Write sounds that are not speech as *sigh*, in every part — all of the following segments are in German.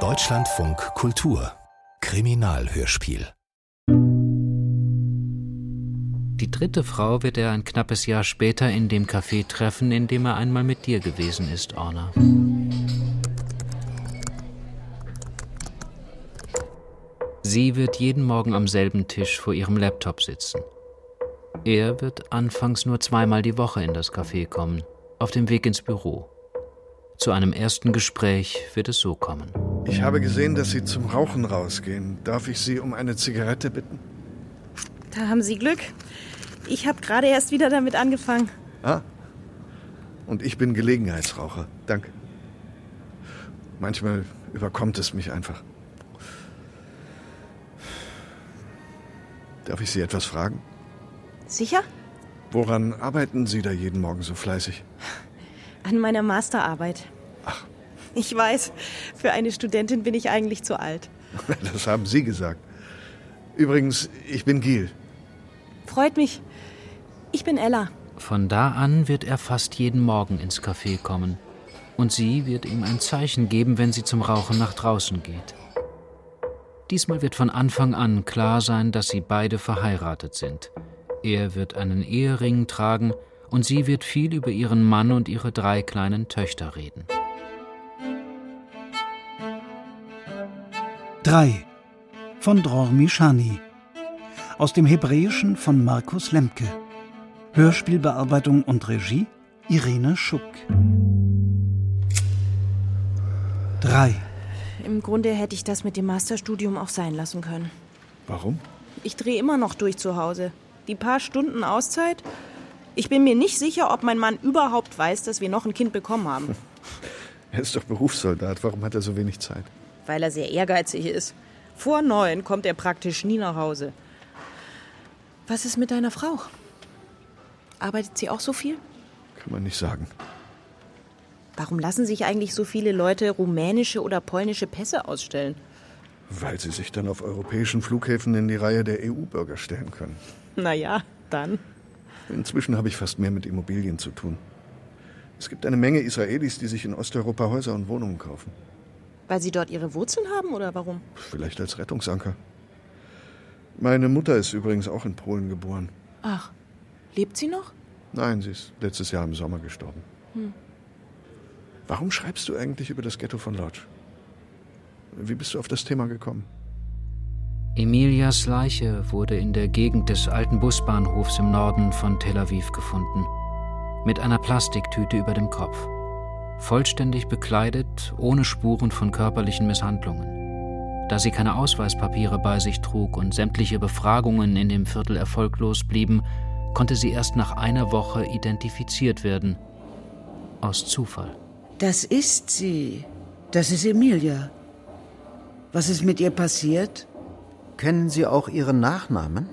Deutschlandfunk Kultur Kriminalhörspiel Die dritte Frau wird er ein knappes Jahr später in dem Café treffen, in dem er einmal mit dir gewesen ist, Orna. Sie wird jeden Morgen am selben Tisch vor ihrem Laptop sitzen. Er wird anfangs nur zweimal die Woche in das Café kommen, auf dem Weg ins Büro. Zu einem ersten Gespräch wird es so kommen. Ich habe gesehen, dass Sie zum Rauchen rausgehen. Darf ich Sie um eine Zigarette bitten? Da haben Sie Glück. Ich habe gerade erst wieder damit angefangen. Ah. Und ich bin Gelegenheitsraucher. Danke. Manchmal überkommt es mich einfach. Darf ich Sie etwas fragen? Sicher? Woran arbeiten Sie da jeden Morgen so fleißig? An meiner Masterarbeit. Ach. Ich weiß, für eine Studentin bin ich eigentlich zu alt. *laughs* Das haben Sie gesagt. Übrigens, ich bin Giel. Freut mich. Ich bin Ella. Von da an wird er fast jeden Morgen ins Café kommen. Und sie wird ihm ein Zeichen geben, wenn sie zum Rauchen nach draußen geht. Diesmal wird von Anfang an klar sein, dass sie beide verheiratet sind. Er wird einen Ehering tragen und sie wird viel über ihren Mann und ihre drei kleinen Töchter reden. 3 von Dror Mishani aus dem Hebräischen von Markus Lemke Hörspielbearbeitung und Regie Irene Schuck 3 Im Grunde hätte ich das mit dem Masterstudium auch sein lassen können. Warum? Ich drehe immer noch durch zu Hause. Die paar Stunden Auszeit. Ich bin mir nicht sicher, ob mein Mann überhaupt weiß, dass wir noch ein Kind bekommen haben. *laughs* Er ist doch Berufssoldat. Warum hat er so wenig Zeit? Weil er sehr ehrgeizig ist. Vor neun kommt er praktisch nie nach Hause. Was ist mit deiner Frau? Arbeitet sie auch so viel? Kann man nicht sagen. Warum lassen sich eigentlich so viele Leute rumänische oder polnische Pässe ausstellen? Weil sie sich dann auf europäischen Flughäfen in die Reihe der EU-Bürger stellen können. Naja, dann. Inzwischen habe ich fast mehr mit Immobilien zu tun. Es gibt eine Menge Israelis, die sich in Osteuropa Häuser und Wohnungen kaufen. Weil sie dort ihre Wurzeln haben oder warum? Vielleicht als Rettungsanker. Meine Mutter ist übrigens auch in Polen geboren. Ach, lebt sie noch? Nein, sie ist letztes Jahr im Sommer gestorben. Hm. Warum schreibst du eigentlich über das Ghetto von Lodz? Wie bist du auf das Thema gekommen? Emilias Leiche wurde in der Gegend des alten Busbahnhofs im Norden von Tel Aviv gefunden. Mit einer Plastiktüte über dem Kopf. Vollständig bekleidet, ohne Spuren von körperlichen Misshandlungen. Da sie keine Ausweispapiere bei sich trug und sämtliche Befragungen in dem Viertel erfolglos blieben, konnte sie erst nach einer Woche identifiziert werden. Aus Zufall. Das ist sie. Das ist Emilia. Was ist mit ihr passiert? Kennen Sie auch Ihren Nachnamen?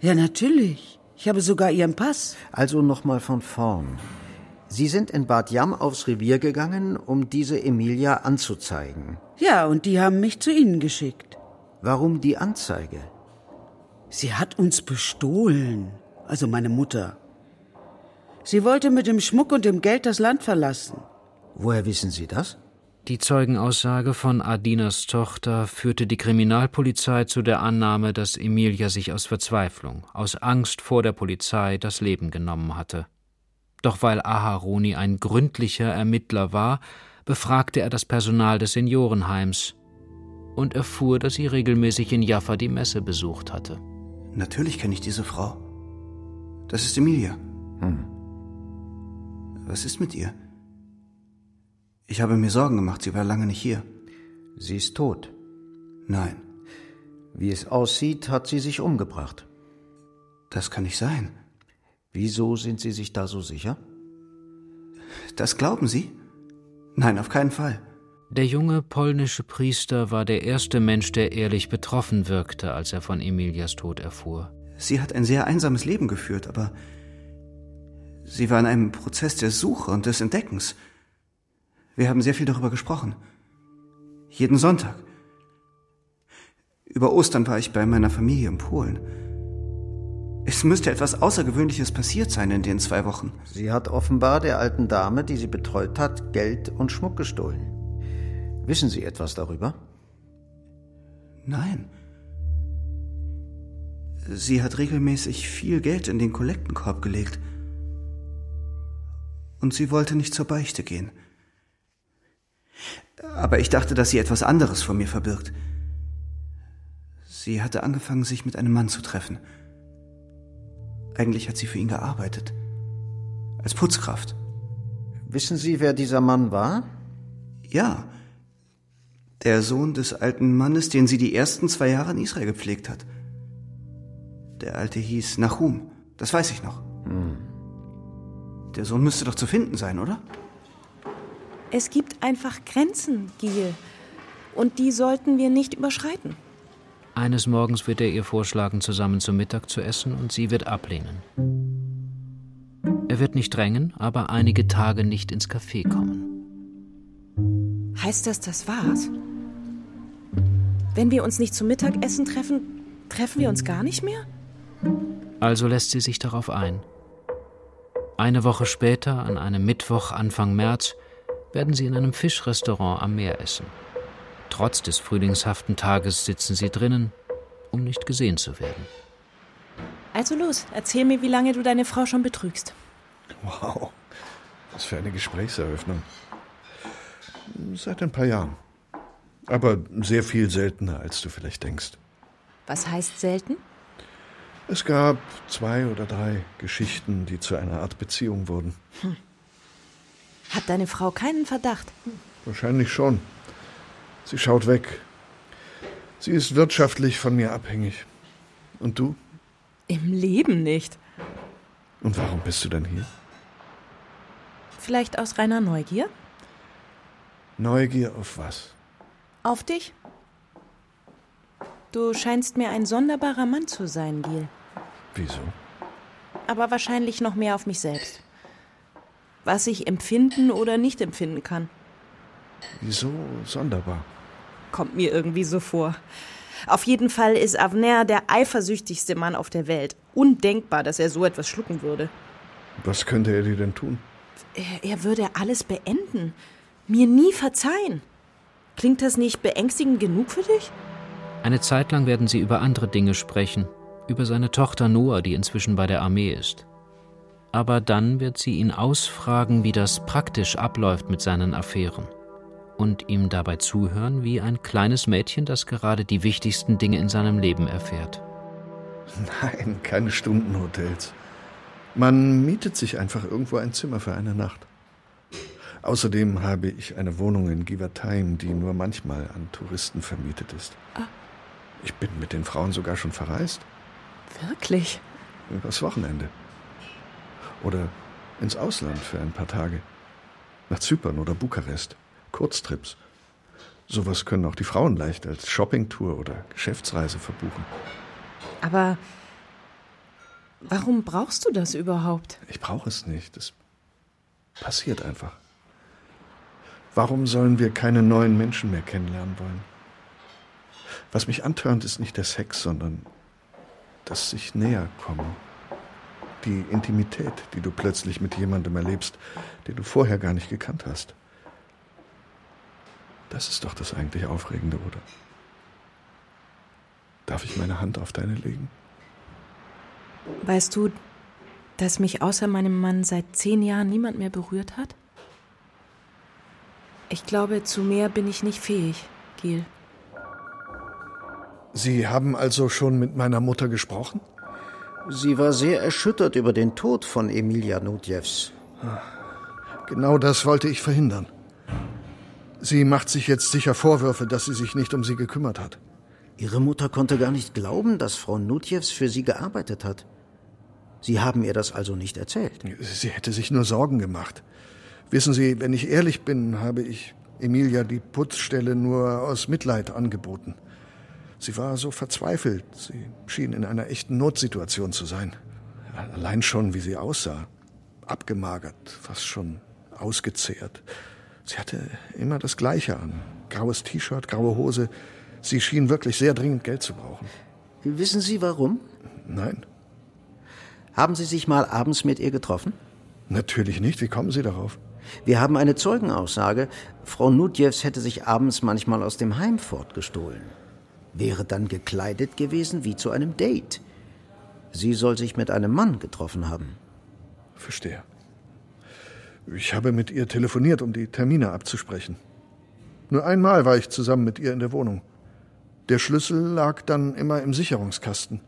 Ja, natürlich. Ich habe sogar ihren Pass. Also nochmal von vorn. Sie sind in Bad Jam aufs Revier gegangen, um diese Emilia anzuzeigen. Ja, und die haben mich zu Ihnen geschickt. Warum die Anzeige? Sie hat uns bestohlen. Also meine Mutter. Sie wollte mit dem Schmuck und dem Geld das Land verlassen. Woher wissen Sie das? Die Zeugenaussage von Adinas Tochter führte die Kriminalpolizei zu der Annahme, dass Emilia sich aus Verzweiflung, aus Angst vor der Polizei das Leben genommen hatte. Doch weil Aharoni ein gründlicher Ermittler war, befragte er das Personal des Seniorenheims und erfuhr, dass sie regelmäßig in Jaffa die Messe besucht hatte. Natürlich kenne ich diese Frau. Das ist Emilia. Hm. Was ist mit ihr? Ich habe mir Sorgen gemacht, sie war lange nicht hier. Sie ist tot. Nein. Wie es aussieht, hat sie sich umgebracht. Das kann nicht sein. Wieso sind Sie sich da so sicher? Das glauben Sie? Nein, auf keinen Fall. Der junge polnische Priester war der erste Mensch, der ehrlich betroffen wirkte, als er von Emilias Tod erfuhr. Sie hat ein sehr einsames Leben geführt, aber sie war in einem Prozess der Suche und des Entdeckens. Wir haben sehr viel darüber gesprochen. Jeden Sonntag. Über Ostern war ich bei meiner Familie in Polen. Es müsste etwas Außergewöhnliches passiert sein in den zwei Wochen. Sie hat offenbar der alten Dame, die sie betreut hat, Geld und Schmuck gestohlen. Wissen Sie etwas darüber? Nein. Sie hat regelmäßig viel Geld in den Kollektenkorb gelegt. Und sie wollte nicht zur Beichte gehen. Aber ich dachte, dass sie etwas anderes vor mir verbirgt. Sie hatte angefangen, sich mit einem Mann zu treffen. Eigentlich hat sie für ihn gearbeitet. Als Putzkraft. Wissen Sie, wer dieser Mann war? Ja. Der Sohn des alten Mannes, den sie die ersten zwei Jahre in Israel gepflegt hat. Der alte hieß Nahum. Das weiß ich noch. Hm. Der Sohn müsste doch zu finden sein, oder? Es gibt einfach Grenzen, Giel. Und die sollten wir nicht überschreiten. Eines Morgens wird er ihr vorschlagen, zusammen zu Mittag zu essen, und sie wird ablehnen. Er wird nicht drängen, aber einige Tage nicht ins Café kommen. Heißt das, das war's? Wenn wir uns nicht zum Mittagessen treffen, treffen wir uns gar nicht mehr? Also lässt sie sich darauf ein. Eine Woche später, an einem Mittwoch Anfang März, werden sie in einem Fischrestaurant am Meer essen. Trotz des frühlingshaften Tages sitzen sie drinnen, um nicht gesehen zu werden. Also los, erzähl mir, wie lange du deine Frau schon betrügst. Wow, was für eine Gesprächseröffnung. Seit ein paar Jahren. Aber sehr viel seltener, als du vielleicht denkst. Was heißt selten? Es gab zwei oder drei Geschichten, die zu einer Art Beziehung wurden. Hm. Hat deine Frau keinen Verdacht? Wahrscheinlich schon. Sie schaut weg. Sie ist wirtschaftlich von mir abhängig. Und du? Im Leben nicht. Und warum bist du denn hier? Vielleicht aus reiner Neugier? Neugier auf was? Auf dich. Du scheinst mir ein sonderbarer Mann zu sein, Gil. Wieso? Aber wahrscheinlich noch mehr auf mich selbst. Was ich empfinden oder nicht empfinden kann. Wieso sonderbar? Kommt mir irgendwie so vor. Auf jeden Fall ist Avner der eifersüchtigste Mann auf der Welt. Undenkbar, dass er so etwas schlucken würde. Was könnte er dir denn tun? Er, er würde alles beenden. Mir nie verzeihen. Klingt das nicht beängstigend genug für dich? Eine Zeit lang werden sie über andere Dinge sprechen, über seine Tochter Noah, die inzwischen bei der Armee ist. Aber dann wird sie ihn ausfragen, wie das praktisch abläuft mit seinen Affären und ihm dabei zuhören wie ein kleines Mädchen, das gerade die wichtigsten Dinge in seinem Leben erfährt. Nein, keine Stundenhotels. Man mietet sich einfach irgendwo ein Zimmer für eine Nacht. Außerdem habe ich eine Wohnung in Givertheim, die nur manchmal an Touristen vermietet ist. Ah. Ich bin mit den Frauen sogar schon verreist. Wirklich? Übers Wochenende. Oder ins Ausland für ein paar Tage. Nach Zypern oder Bukarest. Kurztrips. Sowas können auch die Frauen leicht als Shoppingtour oder Geschäftsreise verbuchen. Aber warum brauchst du das überhaupt? Ich brauche es nicht. Es passiert einfach. Warum sollen wir keine neuen Menschen mehr kennenlernen wollen? Was mich antörnt, ist nicht der Sex, sondern das sich näher kommen. Die Intimität, die du plötzlich mit jemandem erlebst, den du vorher gar nicht gekannt hast. Das ist doch das eigentlich Aufregende, oder? Darf ich meine Hand auf deine legen? Weißt du, dass mich außer meinem Mann seit zehn Jahren niemand mehr berührt hat? Ich glaube, zu mehr bin ich nicht fähig, Gil. Sie haben also schon mit meiner Mutter gesprochen? Sie war sehr erschüttert über den Tod von Emilia Nudjevs. Genau das wollte ich verhindern. Sie macht sich jetzt sicher Vorwürfe, dass sie sich nicht um sie gekümmert hat. Ihre Mutter konnte gar nicht glauben, dass Frau Nutjevs für sie gearbeitet hat. Sie haben ihr das also nicht erzählt. Sie hätte sich nur Sorgen gemacht. Wissen Sie, wenn ich ehrlich bin, habe ich Emilia die Putzstelle nur aus Mitleid angeboten. Sie war so verzweifelt. Sie schien in einer echten Notsituation zu sein. Allein schon, wie sie aussah. Abgemagert, fast schon ausgezehrt. Sie hatte immer das Gleiche an. Graues T-Shirt, graue Hose. Sie schien wirklich sehr dringend Geld zu brauchen. Wissen Sie warum? Nein. Haben Sie sich mal abends mit ihr getroffen? Natürlich nicht. Wie kommen Sie darauf? Wir haben eine Zeugenaussage. Frau Nudjews hätte sich abends manchmal aus dem Heim fortgestohlen. Wäre dann gekleidet gewesen wie zu einem Date. Sie soll sich mit einem Mann getroffen haben. Verstehe. Ich habe mit ihr telefoniert, um die Termine abzusprechen. Nur einmal war ich zusammen mit ihr in der Wohnung. Der Schlüssel lag dann immer im Sicherungskasten.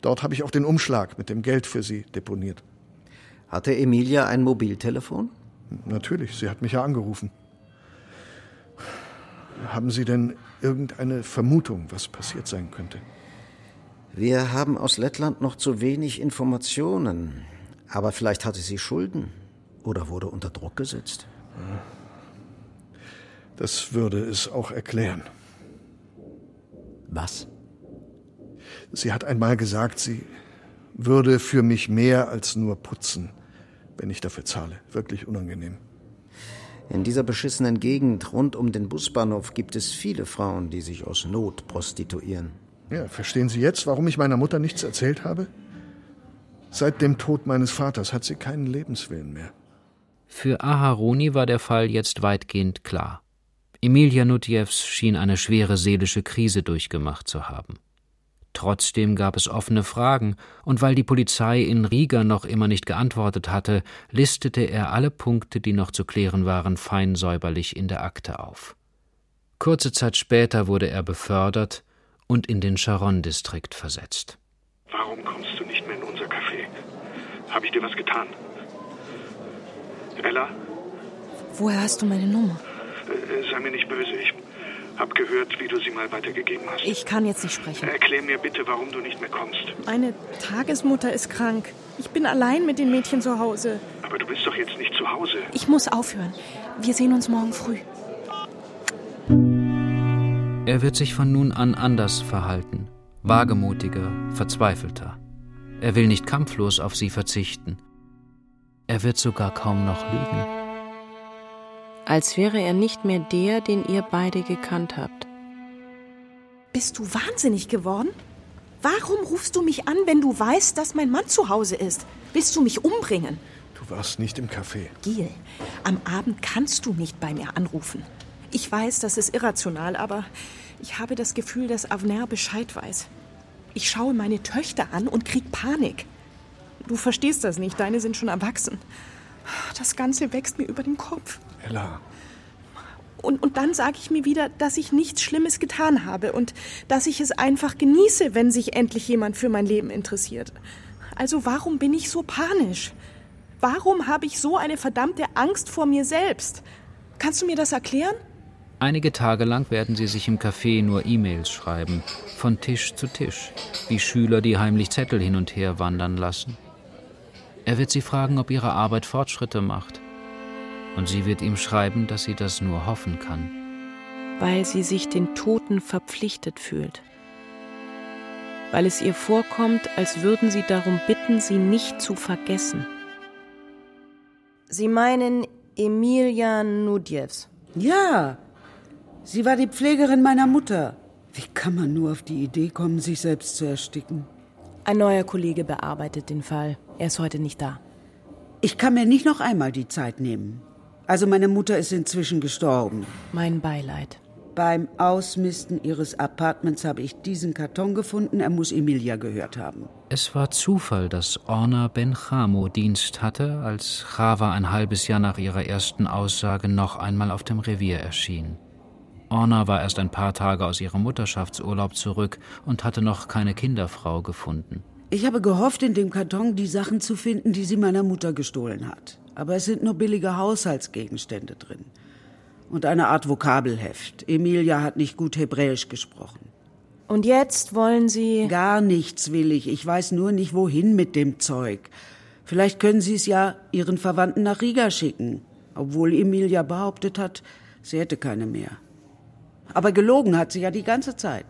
Dort habe ich auch den Umschlag mit dem Geld für sie deponiert. Hatte Emilia ein Mobiltelefon? Natürlich, sie hat mich ja angerufen. Haben Sie denn irgendeine Vermutung, was passiert sein könnte? Wir haben aus Lettland noch zu wenig Informationen. Aber vielleicht hatte sie Schulden oder wurde unter Druck gesetzt. Das würde es auch erklären. Was? Sie hat einmal gesagt, sie würde für mich mehr als nur putzen, wenn ich dafür zahle. Wirklich unangenehm. In dieser beschissenen Gegend rund um den Busbahnhof gibt es viele Frauen, die sich aus Not prostituieren. Ja, verstehen Sie jetzt, warum ich meiner Mutter nichts erzählt habe? Seit dem Tod meines Vaters hat sie keinen Lebenswillen mehr. Für Aharoni war der Fall jetzt weitgehend klar. Emilia Nutjevs schien eine schwere seelische Krise durchgemacht zu haben. Trotzdem gab es offene Fragen, und weil die Polizei in Riga noch immer nicht geantwortet hatte, listete er alle Punkte, die noch zu klären waren, fein säuberlich in der Akte auf. Kurze Zeit später wurde er befördert und in den Charon-Distrikt versetzt. Warum kommst du nicht mehr in unser Café? Habe ich dir was getan? Ella? Woher hast du meine Nummer? Äh, sei mir nicht böse. Ich hab gehört, wie du sie mal weitergegeben hast. Ich kann jetzt nicht sprechen. Erklär mir bitte, warum du nicht mehr kommst. Meine Tagesmutter ist krank. Ich bin allein mit den Mädchen zu Hause. Aber du bist doch jetzt nicht zu Hause. Ich muss aufhören. Wir sehen uns morgen früh. Er wird sich von nun an anders verhalten. Wagemutiger, verzweifelter. Er will nicht kampflos auf sie verzichten. Er wird sogar kaum noch lügen. Als wäre er nicht mehr der, den ihr beide gekannt habt. Bist du wahnsinnig geworden? Warum rufst du mich an, wenn du weißt, dass mein Mann zu Hause ist? Willst du mich umbringen? Du warst nicht im Café. Gil, am Abend kannst du nicht bei mir anrufen. Ich weiß, das ist irrational, aber ich habe das Gefühl, dass Avner Bescheid weiß. Ich schaue meine Töchter an und krieg Panik. Du verstehst das nicht, deine sind schon erwachsen. Das Ganze wächst mir über den Kopf. Ella. Und, und dann sage ich mir wieder, dass ich nichts Schlimmes getan habe und dass ich es einfach genieße, wenn sich endlich jemand für mein Leben interessiert. Also warum bin ich so panisch? Warum habe ich so eine verdammte Angst vor mir selbst? Kannst du mir das erklären? Einige Tage lang werden sie sich im Café nur E-Mails schreiben, von Tisch zu Tisch, wie Schüler, die heimlich Zettel hin und her wandern lassen. Er wird sie fragen, ob ihre Arbeit Fortschritte macht. Und sie wird ihm schreiben, dass sie das nur hoffen kann. Weil sie sich den Toten verpflichtet fühlt. Weil es ihr vorkommt, als würden sie darum bitten, sie nicht zu vergessen. Sie meinen Emilia Nudjevs? Ja, sie war die Pflegerin meiner Mutter. Wie kann man nur auf die Idee kommen, sich selbst zu ersticken? Ein neuer Kollege bearbeitet den Fall. Er ist heute nicht da. Ich kann mir nicht noch einmal die Zeit nehmen. Also meine Mutter ist inzwischen gestorben. Mein Beileid. Beim Ausmisten ihres Apartments habe ich diesen Karton gefunden. Er muss Emilia gehört haben. Es war Zufall, dass Orna Benchamo Dienst hatte, als Chava ein halbes Jahr nach ihrer ersten Aussage noch einmal auf dem Revier erschien. Orna war erst ein paar Tage aus ihrem Mutterschaftsurlaub zurück und hatte noch keine Kinderfrau gefunden. Ich habe gehofft, in dem Karton die Sachen zu finden, die sie meiner Mutter gestohlen hat. Aber es sind nur billige Haushaltsgegenstände drin. Und eine Art Vokabelheft. Emilia hat nicht gut Hebräisch gesprochen. Und jetzt wollen Sie. Gar nichts will ich. Ich weiß nur nicht, wohin mit dem Zeug. Vielleicht können Sie es ja Ihren Verwandten nach Riga schicken. Obwohl Emilia behauptet hat, sie hätte keine mehr. Aber gelogen hat sie ja die ganze Zeit.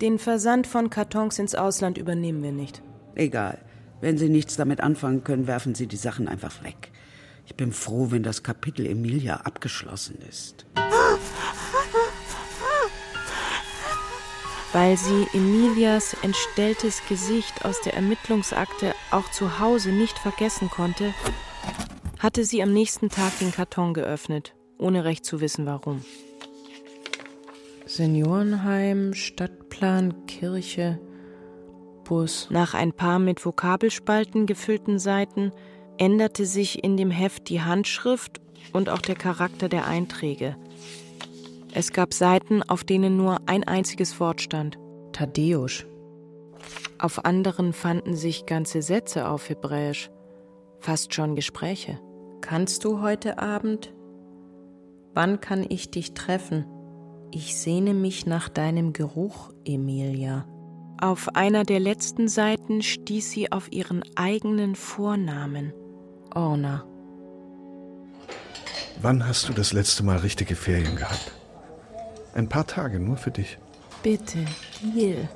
Den Versand von Kartons ins Ausland übernehmen wir nicht. Egal. Wenn Sie nichts damit anfangen können, werfen Sie die Sachen einfach weg. Ich bin froh, wenn das Kapitel Emilia abgeschlossen ist. Weil sie Emilias entstelltes Gesicht aus der Ermittlungsakte auch zu Hause nicht vergessen konnte, hatte sie am nächsten Tag den Karton geöffnet, ohne recht zu wissen warum. Seniorenheim, Stadtplan, Kirche, Bus. Nach ein paar mit Vokabelspalten gefüllten Seiten änderte sich in dem Heft die Handschrift und auch der Charakter der Einträge. Es gab Seiten, auf denen nur ein einziges Wort stand: Tadeusz. Auf anderen fanden sich ganze Sätze auf Hebräisch, fast schon Gespräche. Kannst du heute Abend? Wann kann ich dich treffen? Ich sehne mich nach deinem Geruch, Emilia. Auf einer der letzten Seiten stieß sie auf ihren eigenen Vornamen, Orna. Wann hast du das letzte Mal richtige Ferien gehabt? Ein paar Tage nur für dich. Bitte, Gil.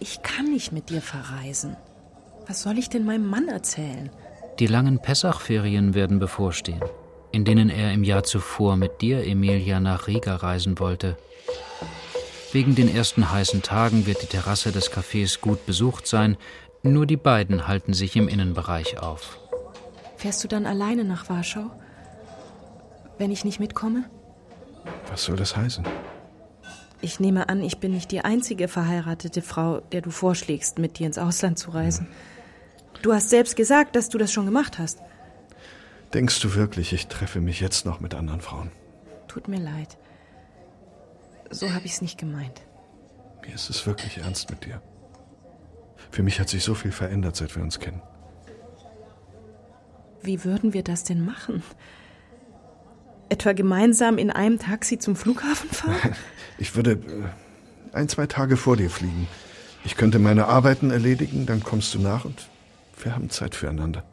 Ich kann nicht mit dir verreisen. Was soll ich denn meinem Mann erzählen? Die langen Pessachferien werden bevorstehen, in denen er im Jahr zuvor mit dir, Emilia, nach Riga reisen wollte. Wegen den ersten heißen Tagen wird die Terrasse des Cafés gut besucht sein, nur die beiden halten sich im Innenbereich auf. Fährst du dann alleine nach Warschau? Wenn ich nicht mitkomme? Was soll das heißen? Ich nehme an, ich bin nicht die einzige verheiratete Frau, der du vorschlägst, mit dir ins Ausland zu reisen. Du hast selbst gesagt, dass du das schon gemacht hast. Denkst du wirklich, ich treffe mich jetzt noch mit anderen Frauen? Tut mir leid. So habe ich es nicht gemeint. Mir ist es wirklich ernst mit dir. Für mich hat sich so viel verändert, seit wir uns kennen. Wie würden wir das denn machen? Etwa gemeinsam in einem Taxi zum Flughafen fahren? *laughs* Ich würde äh, ein, zwei Tage vor dir fliegen. Ich könnte meine Arbeiten erledigen, dann kommst du nach und wir haben Zeit füreinander.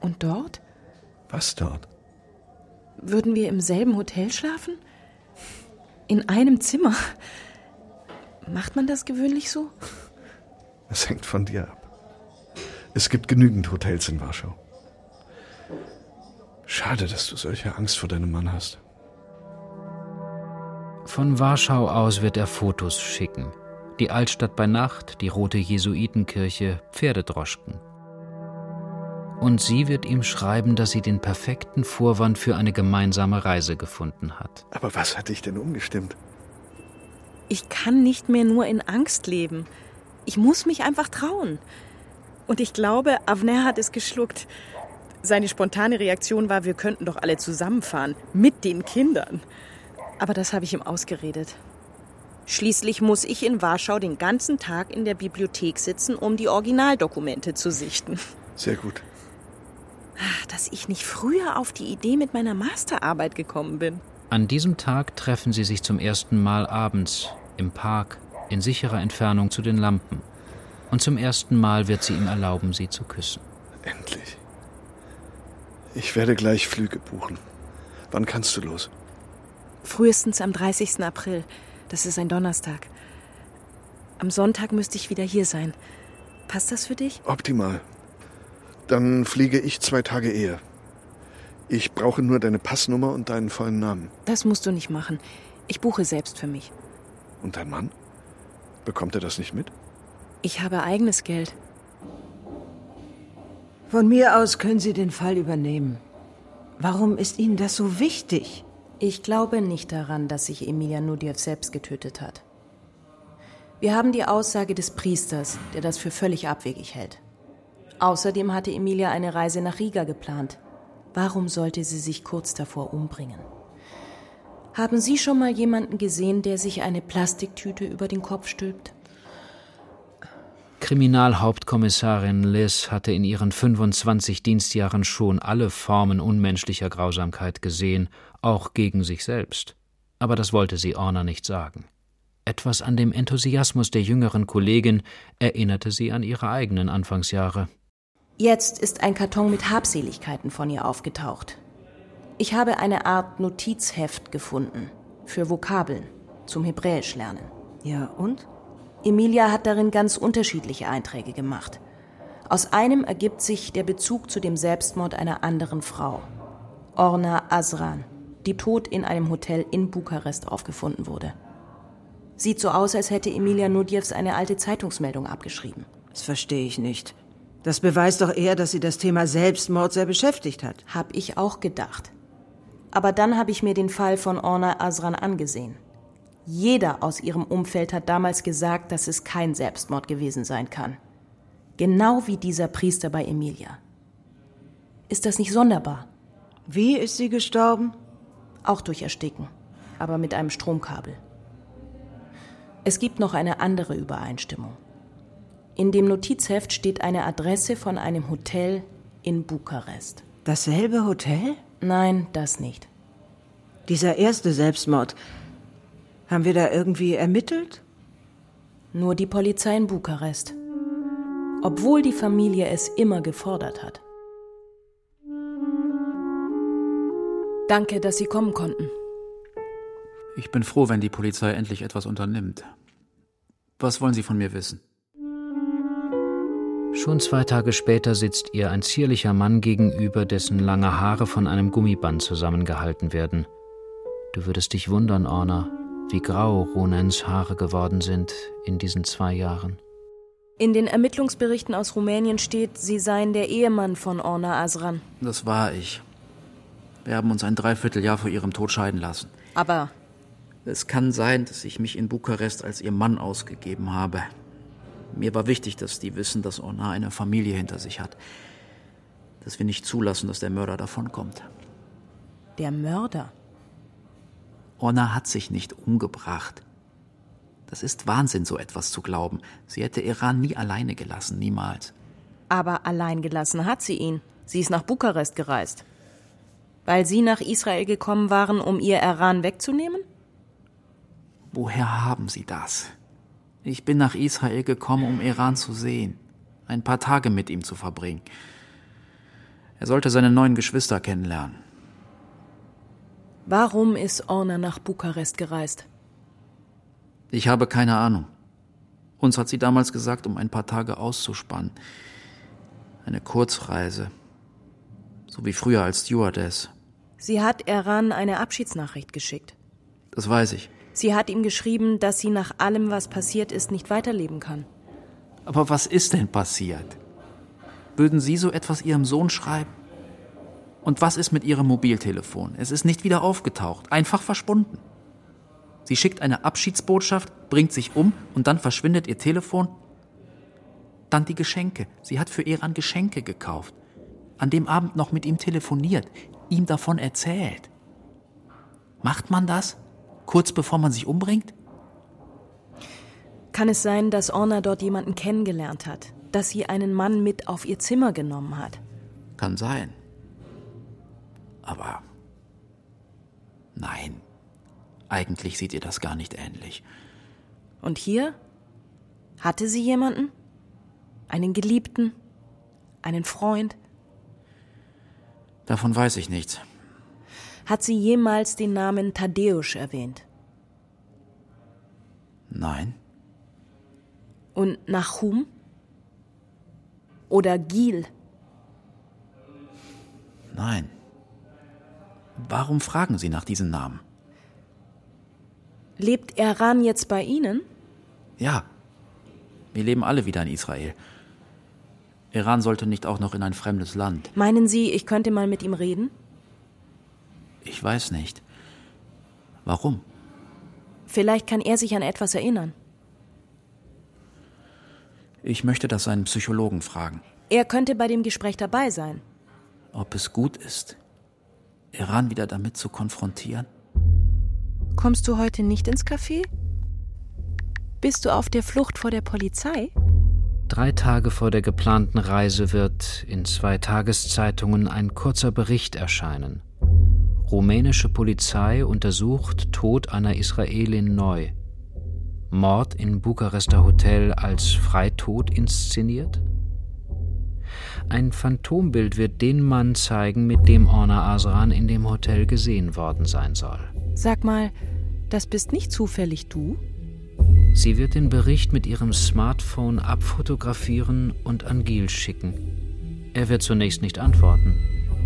Und dort? Was dort? Würden wir im selben Hotel schlafen? In einem Zimmer? Macht man das gewöhnlich so? Es hängt von dir ab. Es gibt genügend Hotels in Warschau. Schade, dass du solche Angst vor deinem Mann hast. Von Warschau aus wird er Fotos schicken. Die Altstadt bei Nacht, die rote Jesuitenkirche, Pferdedroschken. Und sie wird ihm schreiben, dass sie den perfekten Vorwand für eine gemeinsame Reise gefunden hat. Aber was hat dich denn umgestimmt? Ich kann nicht mehr nur in Angst leben. Ich muss mich einfach trauen. Und ich glaube, Avner hat es geschluckt. Seine spontane Reaktion war, wir könnten doch alle zusammenfahren. Mit den Kindern. Aber das habe ich ihm ausgeredet. Schließlich muss ich in Warschau den ganzen Tag in der Bibliothek sitzen, um die Originaldokumente zu sichten. Sehr gut. Ach, dass ich nicht früher auf die Idee mit meiner Masterarbeit gekommen bin. An diesem Tag treffen sie sich zum ersten Mal abends im Park in sicherer Entfernung zu den Lampen. Und zum ersten Mal wird sie ihm erlauben, sie zu küssen. Endlich. Ich werde gleich Flüge buchen. Wann kannst du los? Frühestens am 30. April. Das ist ein Donnerstag. Am Sonntag müsste ich wieder hier sein. Passt das für dich? Optimal. Dann fliege ich zwei Tage eher. Ich brauche nur deine Passnummer und deinen vollen Namen. Das musst du nicht machen. Ich buche selbst für mich. Und dein Mann? Bekommt er das nicht mit? Ich habe eigenes Geld. Von mir aus können Sie den Fall übernehmen. Warum ist Ihnen das so wichtig? Ich glaube nicht daran, dass sich Emilia Nudiev selbst getötet hat. Wir haben die Aussage des Priesters, der das für völlig abwegig hält. Außerdem hatte Emilia eine Reise nach Riga geplant. Warum sollte sie sich kurz davor umbringen? Haben Sie schon mal jemanden gesehen, der sich eine Plastiktüte über den Kopf stülpt? Kriminalhauptkommissarin Liz hatte in ihren 25 Dienstjahren schon alle Formen unmenschlicher Grausamkeit gesehen, auch gegen sich selbst. Aber das wollte sie Orna nicht sagen. Etwas an dem Enthusiasmus der jüngeren Kollegin erinnerte sie an ihre eigenen Anfangsjahre. Jetzt ist ein Karton mit Habseligkeiten von ihr aufgetaucht. Ich habe eine Art Notizheft gefunden für Vokabeln zum Hebräisch lernen. Ja, und? Emilia hat darin ganz unterschiedliche Einträge gemacht. Aus einem ergibt sich der Bezug zu dem Selbstmord einer anderen Frau, Orna Asran, die tot in einem Hotel in Bukarest aufgefunden wurde. Sieht so aus, als hätte Emilia Nudjevs eine alte Zeitungsmeldung abgeschrieben. Das verstehe ich nicht. Das beweist doch eher, dass sie das Thema Selbstmord sehr beschäftigt hat. Hab ich auch gedacht. Aber dann habe ich mir den Fall von Orna Asran angesehen. Jeder aus ihrem Umfeld hat damals gesagt, dass es kein Selbstmord gewesen sein kann. Genau wie dieser Priester bei Emilia. Ist das nicht sonderbar? Wie ist sie gestorben? Auch durch Ersticken, aber mit einem Stromkabel. Es gibt noch eine andere Übereinstimmung. In dem Notizheft steht eine Adresse von einem Hotel in Bukarest. Dasselbe Hotel? Nein, das nicht. Dieser erste Selbstmord. Haben wir da irgendwie ermittelt? Nur die Polizei in Bukarest. Obwohl die Familie es immer gefordert hat. Danke, dass Sie kommen konnten. Ich bin froh, wenn die Polizei endlich etwas unternimmt. Was wollen Sie von mir wissen? Schon zwei Tage später sitzt ihr ein zierlicher Mann gegenüber, dessen lange Haare von einem Gummiband zusammengehalten werden. Du würdest dich wundern, Orna, wie grau Ronens Haare geworden sind in diesen zwei Jahren. In den Ermittlungsberichten aus Rumänien steht, Sie seien der Ehemann von Orna Asran. Das war ich. Wir haben uns ein Dreivierteljahr vor ihrem Tod scheiden lassen. Aber. Es kann sein, dass ich mich in Bukarest als ihr Mann ausgegeben habe. Mir war wichtig, dass die wissen, dass Orna eine Familie hinter sich hat. Dass wir nicht zulassen, dass der Mörder davonkommt. Der Mörder? Orna hat sich nicht umgebracht. Das ist Wahnsinn, so etwas zu glauben. Sie hätte Iran nie alleine gelassen, niemals. Aber allein gelassen hat sie ihn. Sie ist nach Bukarest gereist. Weil Sie nach Israel gekommen waren, um ihr Iran wegzunehmen? Woher haben Sie das? Ich bin nach Israel gekommen, um Iran zu sehen, ein paar Tage mit ihm zu verbringen. Er sollte seine neuen Geschwister kennenlernen. Warum ist Orna nach Bukarest gereist? Ich habe keine Ahnung. Uns hat sie damals gesagt, um ein paar Tage auszuspannen. Eine Kurzreise. So wie früher als Stewardess. Sie hat Iran eine Abschiedsnachricht geschickt. Das weiß ich. Sie hat ihm geschrieben, dass sie nach allem, was passiert ist, nicht weiterleben kann. Aber was ist denn passiert? Würden Sie so etwas Ihrem Sohn schreiben? Und was ist mit Ihrem Mobiltelefon? Es ist nicht wieder aufgetaucht, einfach verschwunden. Sie schickt eine Abschiedsbotschaft, bringt sich um und dann verschwindet ihr Telefon. Dann die Geschenke. Sie hat für Iran Geschenke gekauft. An dem Abend noch mit ihm telefoniert ihm davon erzählt. Macht man das, kurz bevor man sich umbringt? Kann es sein, dass Orna dort jemanden kennengelernt hat, dass sie einen Mann mit auf ihr Zimmer genommen hat? Kann sein. Aber nein, eigentlich sieht ihr das gar nicht ähnlich. Und hier? Hatte sie jemanden? Einen Geliebten? Einen Freund? Davon weiß ich nichts. Hat sie jemals den Namen Tadeusz erwähnt? Nein. Und Nachum? Oder Gil? Nein. Warum fragen Sie nach diesen Namen? Lebt Iran jetzt bei Ihnen? Ja. Wir leben alle wieder in Israel. Iran sollte nicht auch noch in ein fremdes Land. Meinen Sie, ich könnte mal mit ihm reden? Ich weiß nicht. Warum? Vielleicht kann er sich an etwas erinnern. Ich möchte das seinen Psychologen fragen. Er könnte bei dem Gespräch dabei sein. Ob es gut ist, Iran wieder damit zu konfrontieren? Kommst du heute nicht ins Café? Bist du auf der Flucht vor der Polizei? Drei Tage vor der geplanten Reise wird in zwei Tageszeitungen ein kurzer Bericht erscheinen. Rumänische Polizei untersucht Tod einer Israelin neu. Mord in Bukarester Hotel als Freitod inszeniert? Ein Phantombild wird den Mann zeigen, mit dem Orna Asran in dem Hotel gesehen worden sein soll. Sag mal, das bist nicht zufällig du? Sie wird den Bericht mit ihrem Smartphone abfotografieren und an Gil schicken. Er wird zunächst nicht antworten,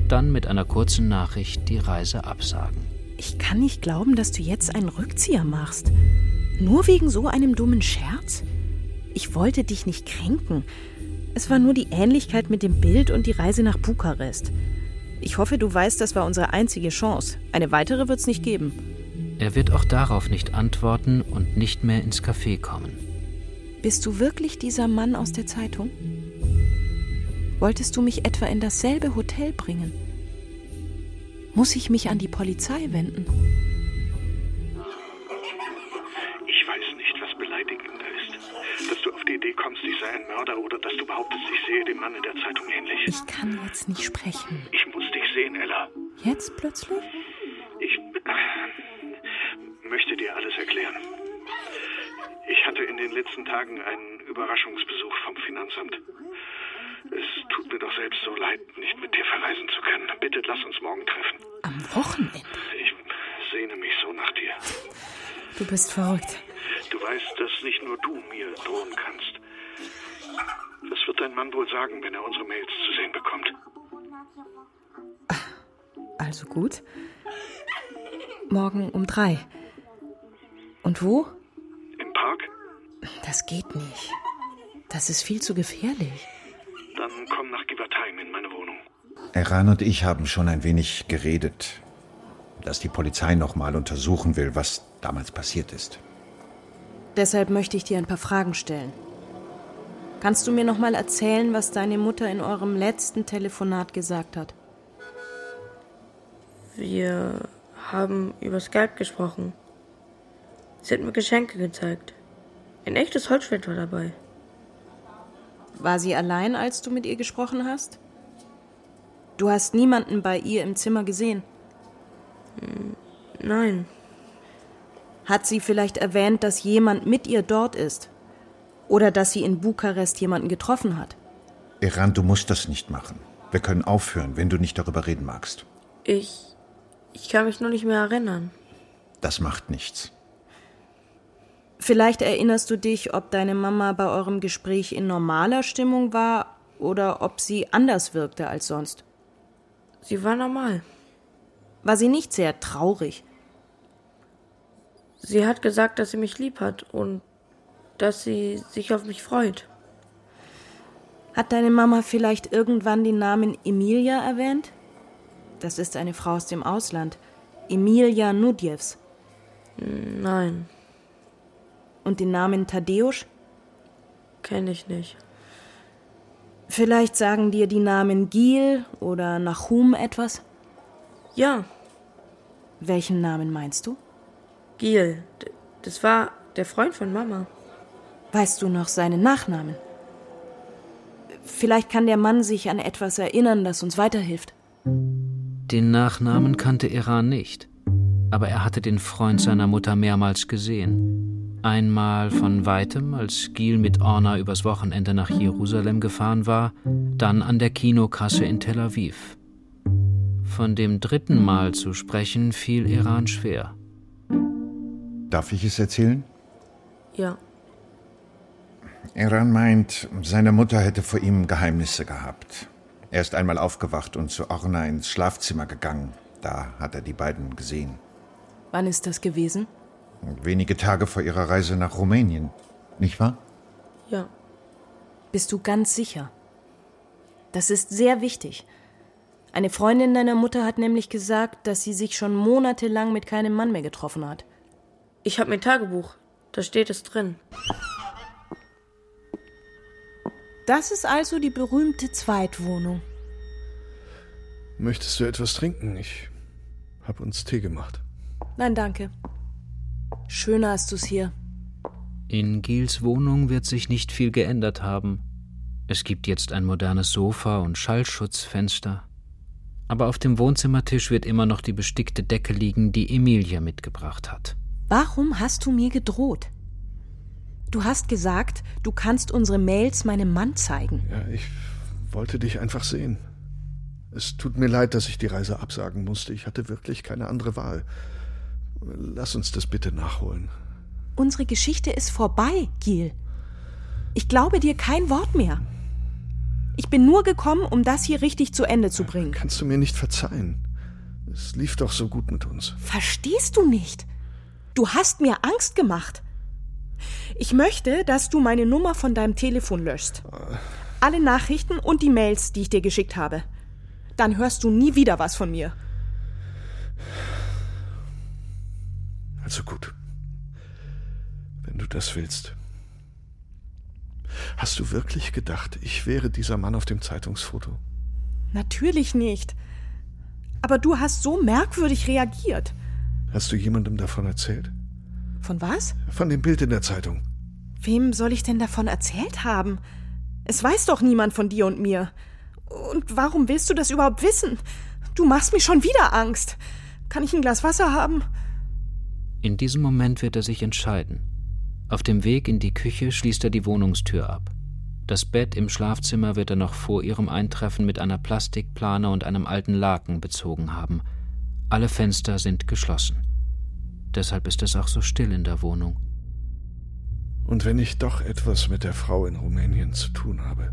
dann mit einer kurzen Nachricht die Reise absagen. Ich kann nicht glauben, dass du jetzt einen Rückzieher machst. Nur wegen so einem dummen Scherz? Ich wollte dich nicht kränken. Es war nur die Ähnlichkeit mit dem Bild und die Reise nach Bukarest. Ich hoffe, du weißt, das war unsere einzige Chance. Eine weitere wird es nicht geben. Er wird auch darauf nicht antworten und nicht mehr ins Café kommen. Bist du wirklich dieser Mann aus der Zeitung? Wolltest du mich etwa in dasselbe Hotel bringen? Muss ich mich an die Polizei wenden? Dem Mann in der Zeitung ähnlich. Ich kann jetzt nicht sprechen. Ich muss dich sehen, Ella. Jetzt plötzlich? Ich möchte dir alles erklären. Ich hatte in den letzten Tagen einen Überraschungsbesuch vom Finanzamt. Es tut mir doch selbst so leid, nicht mit dir verreisen zu können. Bitte lass uns morgen treffen. Am Wochenende? Ich sehne mich so nach dir. Du bist verrückt. Du weißt, dass nicht nur du mir drohen kannst. Was wird dein Mann wohl sagen, wenn er unsere Mails zu sehen bekommt? Also gut. Morgen um drei. Und wo? Im Park? Das geht nicht. Das ist viel zu gefährlich. Dann komm nach Givertheim in meine Wohnung. Eran und ich haben schon ein wenig geredet, dass die Polizei noch mal untersuchen will, was damals passiert ist. Deshalb möchte ich dir ein paar Fragen stellen. Kannst du mir noch mal erzählen, was deine Mutter in eurem letzten Telefonat gesagt hat? Wir haben über Skype gesprochen. Sie hat mir Geschenke gezeigt. Ein echtes Holzschwert war dabei. War sie allein, als du mit ihr gesprochen hast? Du hast niemanden bei ihr im Zimmer gesehen? Hm, nein. Hat sie vielleicht erwähnt, dass jemand mit ihr dort ist? Oder dass sie in Bukarest jemanden getroffen hat? Eran, du musst das nicht machen. Wir können aufhören, wenn du nicht darüber reden magst. Ich. Ich kann mich nur nicht mehr erinnern. Das macht nichts. Vielleicht erinnerst du dich, ob deine Mama bei eurem Gespräch in normaler Stimmung war oder ob sie anders wirkte als sonst. Sie war normal. War sie nicht sehr traurig? Sie hat gesagt, dass sie mich lieb hat und dass sie sich auf mich freut. Hat deine Mama vielleicht irgendwann den Namen Emilia erwähnt? Das ist eine Frau aus dem Ausland. Emilia Nudjevs. Nein. Und den Namen Tadeusz? Kenne ich nicht. Vielleicht sagen dir die Namen Gil oder Nachum etwas? Ja. Welchen Namen meinst du? Gil. Das war der Freund von Mama. Weißt du noch seinen Nachnamen? Vielleicht kann der Mann sich an etwas erinnern, das uns weiterhilft. Den Nachnamen kannte Iran nicht, aber er hatte den Freund seiner Mutter mehrmals gesehen. Einmal von weitem, als Gil mit Orna übers Wochenende nach Jerusalem gefahren war, dann an der Kinokasse in Tel Aviv. Von dem dritten Mal zu sprechen fiel Iran schwer. Darf ich es erzählen? Ja. Iran meint, seine Mutter hätte vor ihm Geheimnisse gehabt. Er ist einmal aufgewacht und zu Orna ins Schlafzimmer gegangen. Da hat er die beiden gesehen. Wann ist das gewesen? Wenige Tage vor ihrer Reise nach Rumänien, nicht wahr? Ja. Bist du ganz sicher? Das ist sehr wichtig. Eine Freundin deiner Mutter hat nämlich gesagt, dass sie sich schon monatelang mit keinem Mann mehr getroffen hat. Ich habe mein Tagebuch. Da steht es drin. Das ist also die berühmte Zweitwohnung. Möchtest du etwas trinken? Ich habe uns Tee gemacht. Nein, danke. Schöner hast du's hier. In Gils Wohnung wird sich nicht viel geändert haben. Es gibt jetzt ein modernes Sofa und Schallschutzfenster. Aber auf dem Wohnzimmertisch wird immer noch die bestickte Decke liegen, die Emilia mitgebracht hat. Warum hast du mir gedroht? Du hast gesagt, du kannst unsere Mails meinem Mann zeigen. Ja, ich wollte dich einfach sehen. Es tut mir leid, dass ich die Reise absagen musste. Ich hatte wirklich keine andere Wahl. Lass uns das bitte nachholen. Unsere Geschichte ist vorbei, Gil. Ich glaube dir kein Wort mehr. Ich bin nur gekommen, um das hier richtig zu Ende zu bringen. Kannst du mir nicht verzeihen? Es lief doch so gut mit uns. Verstehst du nicht? Du hast mir Angst gemacht. Ich möchte, dass du meine Nummer von deinem Telefon löschst. Alle Nachrichten und die Mails, die ich dir geschickt habe. Dann hörst du nie wieder was von mir. Also gut. Wenn du das willst. Hast du wirklich gedacht, ich wäre dieser Mann auf dem Zeitungsfoto? Natürlich nicht. Aber du hast so merkwürdig reagiert. Hast du jemandem davon erzählt? Von was? Von dem Bild in der Zeitung. Wem soll ich denn davon erzählt haben? Es weiß doch niemand von dir und mir. Und warum willst du das überhaupt wissen? Du machst mir schon wieder Angst. Kann ich ein Glas Wasser haben? In diesem Moment wird er sich entscheiden. Auf dem Weg in die Küche schließt er die Wohnungstür ab. Das Bett im Schlafzimmer wird er noch vor ihrem Eintreffen mit einer Plastikplane und einem alten Laken bezogen haben. Alle Fenster sind geschlossen. Deshalb ist es auch so still in der Wohnung. Und wenn ich doch etwas mit der Frau in Rumänien zu tun habe.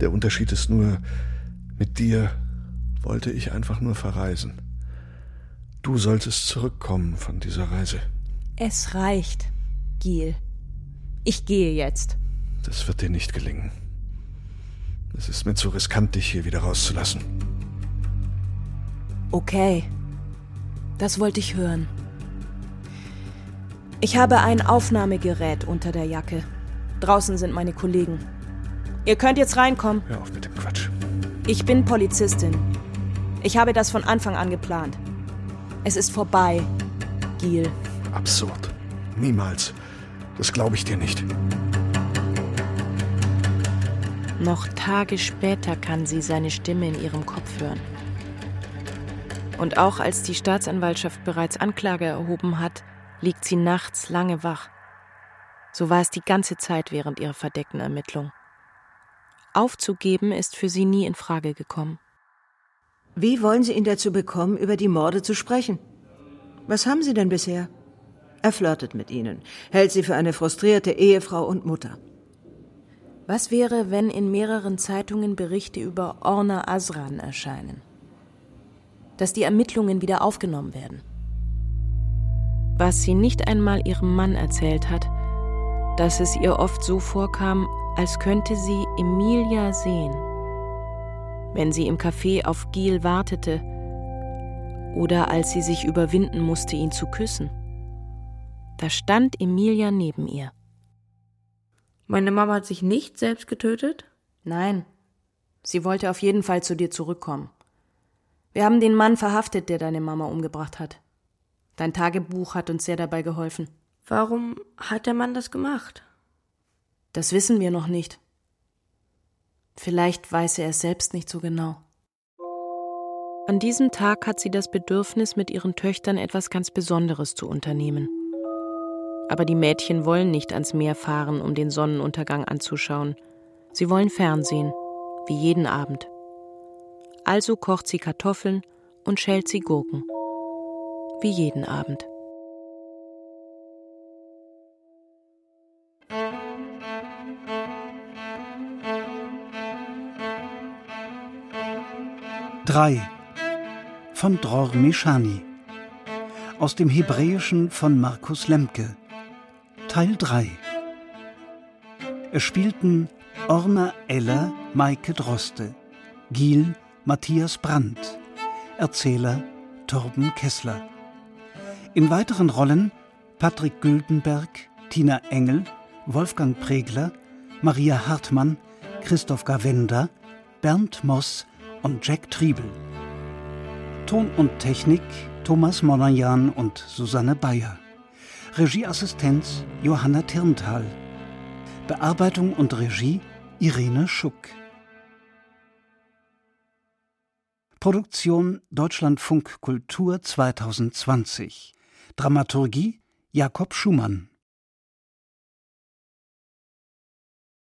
Der Unterschied ist nur, mit dir wollte ich einfach nur verreisen. Du solltest zurückkommen von dieser Reise. Es reicht, Giel. Ich gehe jetzt. Das wird dir nicht gelingen. Es ist mir zu riskant, dich hier wieder rauszulassen. Okay. Das wollte ich hören. Ich habe ein Aufnahmegerät unter der Jacke. Draußen sind meine Kollegen. Ihr könnt jetzt reinkommen. Hör auf mit dem Quatsch. Ich bin Polizistin. Ich habe das von Anfang an geplant. Es ist vorbei, Giel. Absurd. Niemals. Das glaube ich dir nicht. Noch Tage später kann sie seine Stimme in ihrem Kopf hören. Und auch als die Staatsanwaltschaft bereits Anklage erhoben hat, liegt sie nachts lange wach. So war es die ganze Zeit während ihrer verdeckten Ermittlung. Aufzugeben ist für sie nie in Frage gekommen. Wie wollen Sie ihn dazu bekommen, über die Morde zu sprechen? Was haben Sie denn bisher? Er flirtet mit Ihnen, hält Sie für eine frustrierte Ehefrau und Mutter. Was wäre, wenn in mehreren Zeitungen Berichte über Orna Asran erscheinen? Dass die Ermittlungen wieder aufgenommen werden? Was sie nicht einmal ihrem Mann erzählt hat, dass es ihr oft so vorkam, als könnte sie Emilia sehen. Wenn sie im Café auf Giel wartete oder als sie sich überwinden musste, ihn zu küssen. Da stand Emilia neben ihr. Meine Mama hat sich nicht selbst getötet? Nein. Sie wollte auf jeden Fall zu dir zurückkommen. Wir haben den Mann verhaftet, der deine Mama umgebracht hat. Dein Tagebuch hat uns sehr dabei geholfen. Warum hat der Mann das gemacht? Das wissen wir noch nicht. Vielleicht weiß er es selbst nicht so genau. An diesem Tag hat sie das Bedürfnis, mit ihren Töchtern etwas ganz Besonderes zu unternehmen. Aber die Mädchen wollen nicht ans Meer fahren, um den Sonnenuntergang anzuschauen. Sie wollen Fernsehen, wie jeden Abend. Also kocht sie Kartoffeln und schält sie Gurken, wie jeden Abend. Drei. Von Dror Meshani. Aus dem Hebräischen von Markus Lemke. Teil 3 Es spielten Orna Eller, Maike Droste, Giel, Matthias Brandt, Erzähler Torben Kessler. In weiteren Rollen Patrick Güldenberg, Tina Engel, Wolfgang Pregler, Maria Hartmann, Christoph Gavenda, Bernd Moss und Jack Triebel. Ton und Technik Thomas Monajan und Susanne Bayer. Regieassistenz Johanna Tirntal. Bearbeitung und Regie Irene Schuck. Produktion Deutschlandfunk Kultur 2020. Dramaturgie Jakob Schumann.